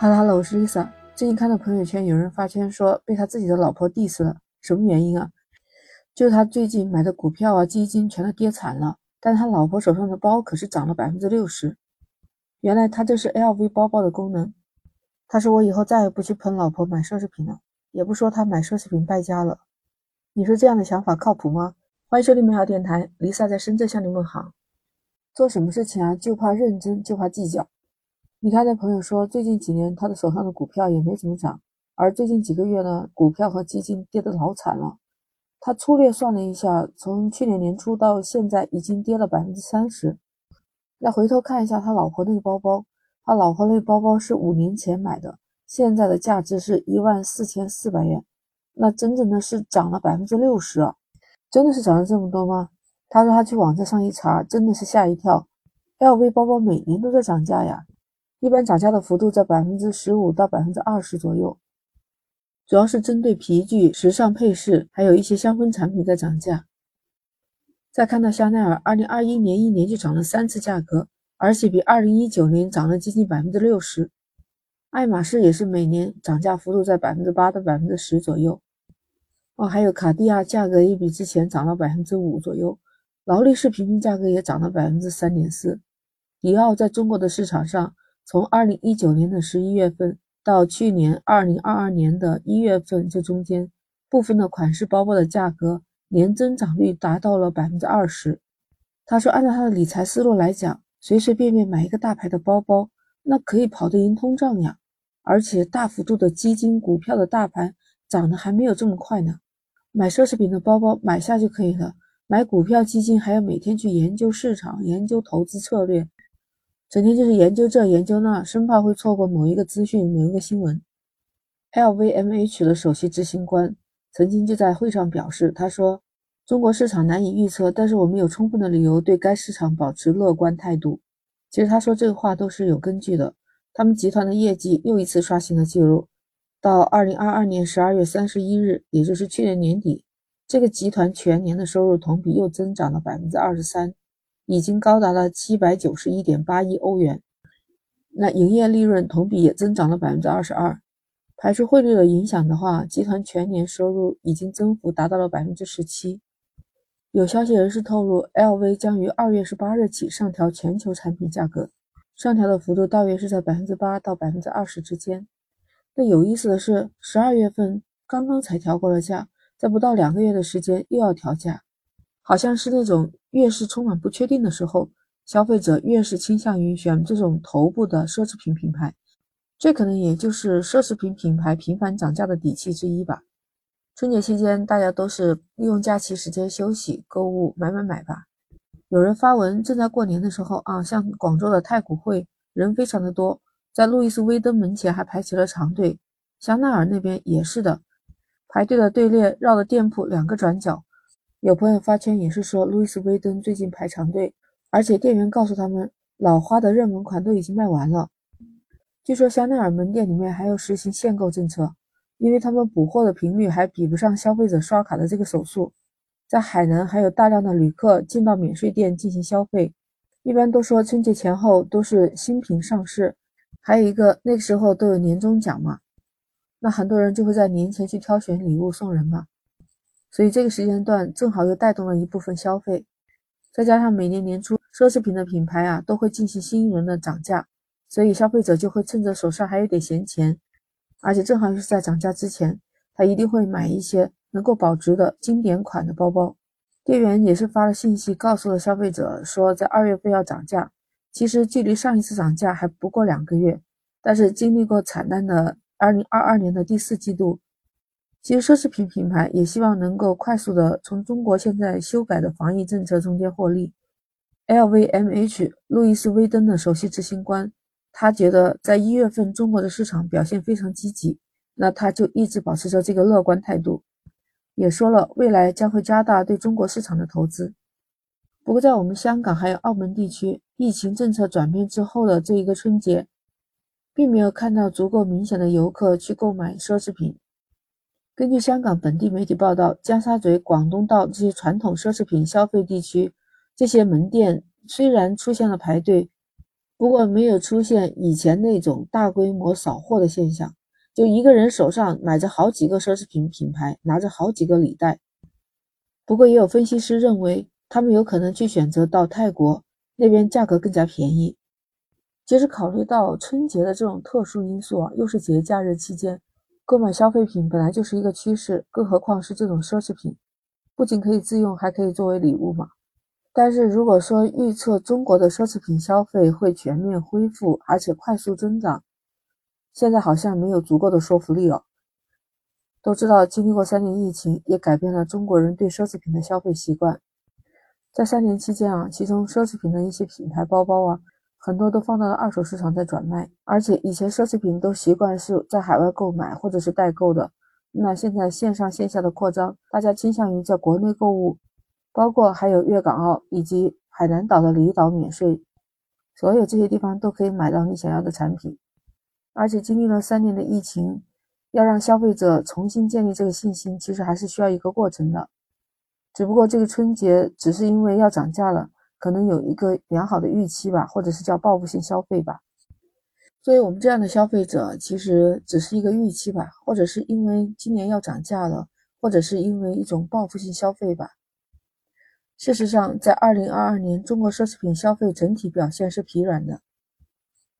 哈喽哈喽，我是 Lisa。最近看到朋友圈有人发圈说被他自己的老婆 diss 了，什么原因啊？就他最近买的股票啊、基金全都跌惨了，但他老婆手上的包可是涨了百分之六十。原来他这是 LV 包包的功能。他说我以后再也不去喷老婆买奢侈品了，也不说他买奢侈品败家了。你说这样的想法靠谱吗？欢迎收听美好电台，Lisa 在深圳向你问好。做什么事情啊，就怕认真，就怕计较。你看，那朋友说，最近几年他的手上的股票也没怎么涨，而最近几个月呢，股票和基金跌得老惨了。他粗略算了一下，从去年年初到现在，已经跌了百分之三十。那回头看一下他老婆那个包包，他老婆那个包包是五年前买的，现在的价值是一万四千四百元，那真正的是涨了百分之六十啊！真的是涨了这么多吗？他说他去网站上一查，真的是吓一跳，LV 包包每年都在涨价呀。一般涨价的幅度在百分之十五到百分之二十左右，主要是针对皮具、时尚配饰，还有一些香氛产品在涨价。再看到香奈儿，二零二一年一年就涨了三次价格，而且比二零一九年涨了接近百分之六十。爱马仕也是每年涨价幅度在百分之八到百分之十左右。哦，还有卡地亚价格也比之前涨了百分之五左右，劳力士平均价格也涨了百分之三点四。迪奥在中国的市场上。从二零一九年的十一月份到去年二零二二年的一月份，这中间部分的款式包包的价格年增长率达到了百分之二十。他说，按照他的理财思路来讲，随随便便买一个大牌的包包，那可以跑得赢通胀呀。而且大幅度的基金、股票的大盘涨得还没有这么快呢。买奢侈品的包包买下就可以了，买股票基金还要每天去研究市场、研究投资策略。整天就是研究这研究那，生怕会错过某一个资讯、某一个新闻。LVMH 的首席执行官曾经就在会上表示：“他说，中国市场难以预测，但是我们有充分的理由对该市场保持乐观态度。”其实他说这个话都是有根据的。他们集团的业绩又一次刷新了记录，到二零二二年十二月三十一日，也就是去年年底，这个集团全年的收入同比又增长了百分之二十三。已经高达了七百九十一点八亿欧元，那营业利润同比也增长了百分之二十二。排除汇率的影响的话，集团全年收入已经增幅达到了百分之十七。有消息人士透露，LV 将于二月十八日起上调全球产品价格，上调的幅度大约是在百分之八到百分之二十之间。那有意思的是，十二月份刚刚才调过了价，在不到两个月的时间又要调价。好像是那种越是充满不确定的时候，消费者越是倾向于选这种头部的奢侈品品牌，这可能也就是奢侈品品牌频繁涨价的底气之一吧。春节期间，大家都是利用假期时间休息、购物、买买买吧。有人发文，正在过年的时候啊，像广州的太古汇人非常的多，在路易斯威登门前还排起了长队。香奈儿那边也是的，排队的队列绕了店铺两个转角。有朋友发圈也是说，路易斯威登最近排长队，而且店员告诉他们，老花的热门款都已经卖完了。据说香奈儿门店里面还要实行限购政策，因为他们补货的频率还比不上消费者刷卡的这个手速。在海南还有大量的旅客进到免税店进行消费，一般都说春节前后都是新品上市，还有一个那个时候都有年终奖嘛，那很多人就会在年前去挑选礼物送人嘛。所以这个时间段正好又带动了一部分消费，再加上每年年初奢侈品的品牌啊都会进行新一轮的涨价，所以消费者就会趁着手上还有点闲钱，而且正好又是在涨价之前，他一定会买一些能够保值的经典款的包包。店员也是发了信息告诉了消费者说，在二月份要涨价。其实距离上一次涨价还不过两个月，但是经历过惨淡的二零二二年的第四季度。其实奢侈品品牌也希望能够快速的从中国现在修改的防疫政策中间获利。LVMH 路易斯威登的首席执行官，他觉得在一月份中国的市场表现非常积极，那他就一直保持着这个乐观态度，也说了未来将会加大对中国市场的投资。不过在我们香港还有澳门地区，疫情政策转变之后的这一个春节，并没有看到足够明显的游客去购买奢侈品。根据香港本地媒体报道，尖沙咀、广东道这些传统奢侈品消费地区，这些门店虽然出现了排队，不过没有出现以前那种大规模扫货的现象，就一个人手上买着好几个奢侈品品牌，拿着好几个礼袋。不过也有分析师认为，他们有可能去选择到泰国那边，价格更加便宜。其实考虑到春节的这种特殊因素啊，又是节假日期间，购买消费品本来就是一个趋势，更何况是这种奢侈品，不仅可以自用，还可以作为礼物嘛。但是如果说预测中国的奢侈品消费会全面恢复，而且快速增长，现在好像没有足够的说服力哦。都知道经历过三年疫情，也改变了中国人对奢侈品的消费习惯。在三年期间啊，其中奢侈品的一些品牌包包啊，很多都放到了二手市场在转卖。而且以前奢侈品都习惯是在海外购买或者是代购的，那现在线上线下的扩张，大家倾向于在国内购物。包括还有粤港澳以及海南岛的离岛免税，所有这些地方都可以买到你想要的产品。而且经历了三年的疫情，要让消费者重新建立这个信心，其实还是需要一个过程的。只不过这个春节只是因为要涨价了，可能有一个良好的预期吧，或者是叫报复性消费吧。作为我们这样的消费者，其实只是一个预期吧，或者是因为今年要涨价了，或者是因为一种报复性消费吧。事实上，在二零二二年，中国奢侈品消费整体表现是疲软的。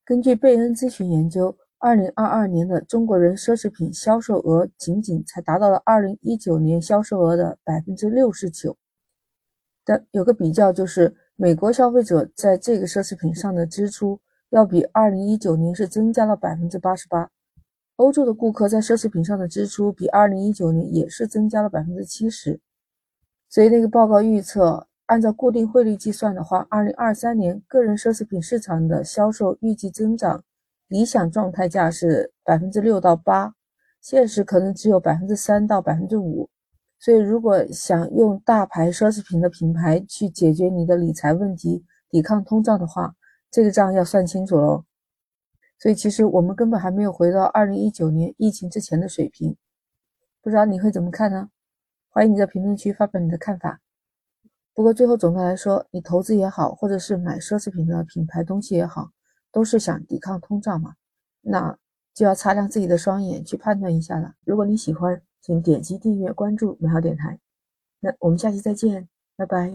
根据贝恩咨询研究，二零二二年的中国人奢侈品销售额仅仅才达到了二零一九年销售额的百分之六十九。的有个比较，就是美国消费者在这个奢侈品上的支出要比二零一九年是增加了百分之八十八。欧洲的顾客在奢侈品上的支出比二零一九年也是增加了百分之七十。所以那个报告预测，按照固定汇率计算的话，二零二三年个人奢侈品市场的销售预计增长，理想状态价是百分之六到八，现实可能只有百分之三到百分之五。所以如果想用大牌奢侈品的品牌去解决你的理财问题、抵抗通胀的话，这个账要算清楚喽。所以其实我们根本还没有回到二零一九年疫情之前的水平，不知道你会怎么看呢？欢迎你在评论区发表你的看法。不过最后总的来说，你投资也好，或者是买奢侈品的品牌东西也好，都是想抵抗通胀嘛，那就要擦亮自己的双眼去判断一下了。如果你喜欢，请点击订阅关注美好电台。那我们下期再见，拜拜。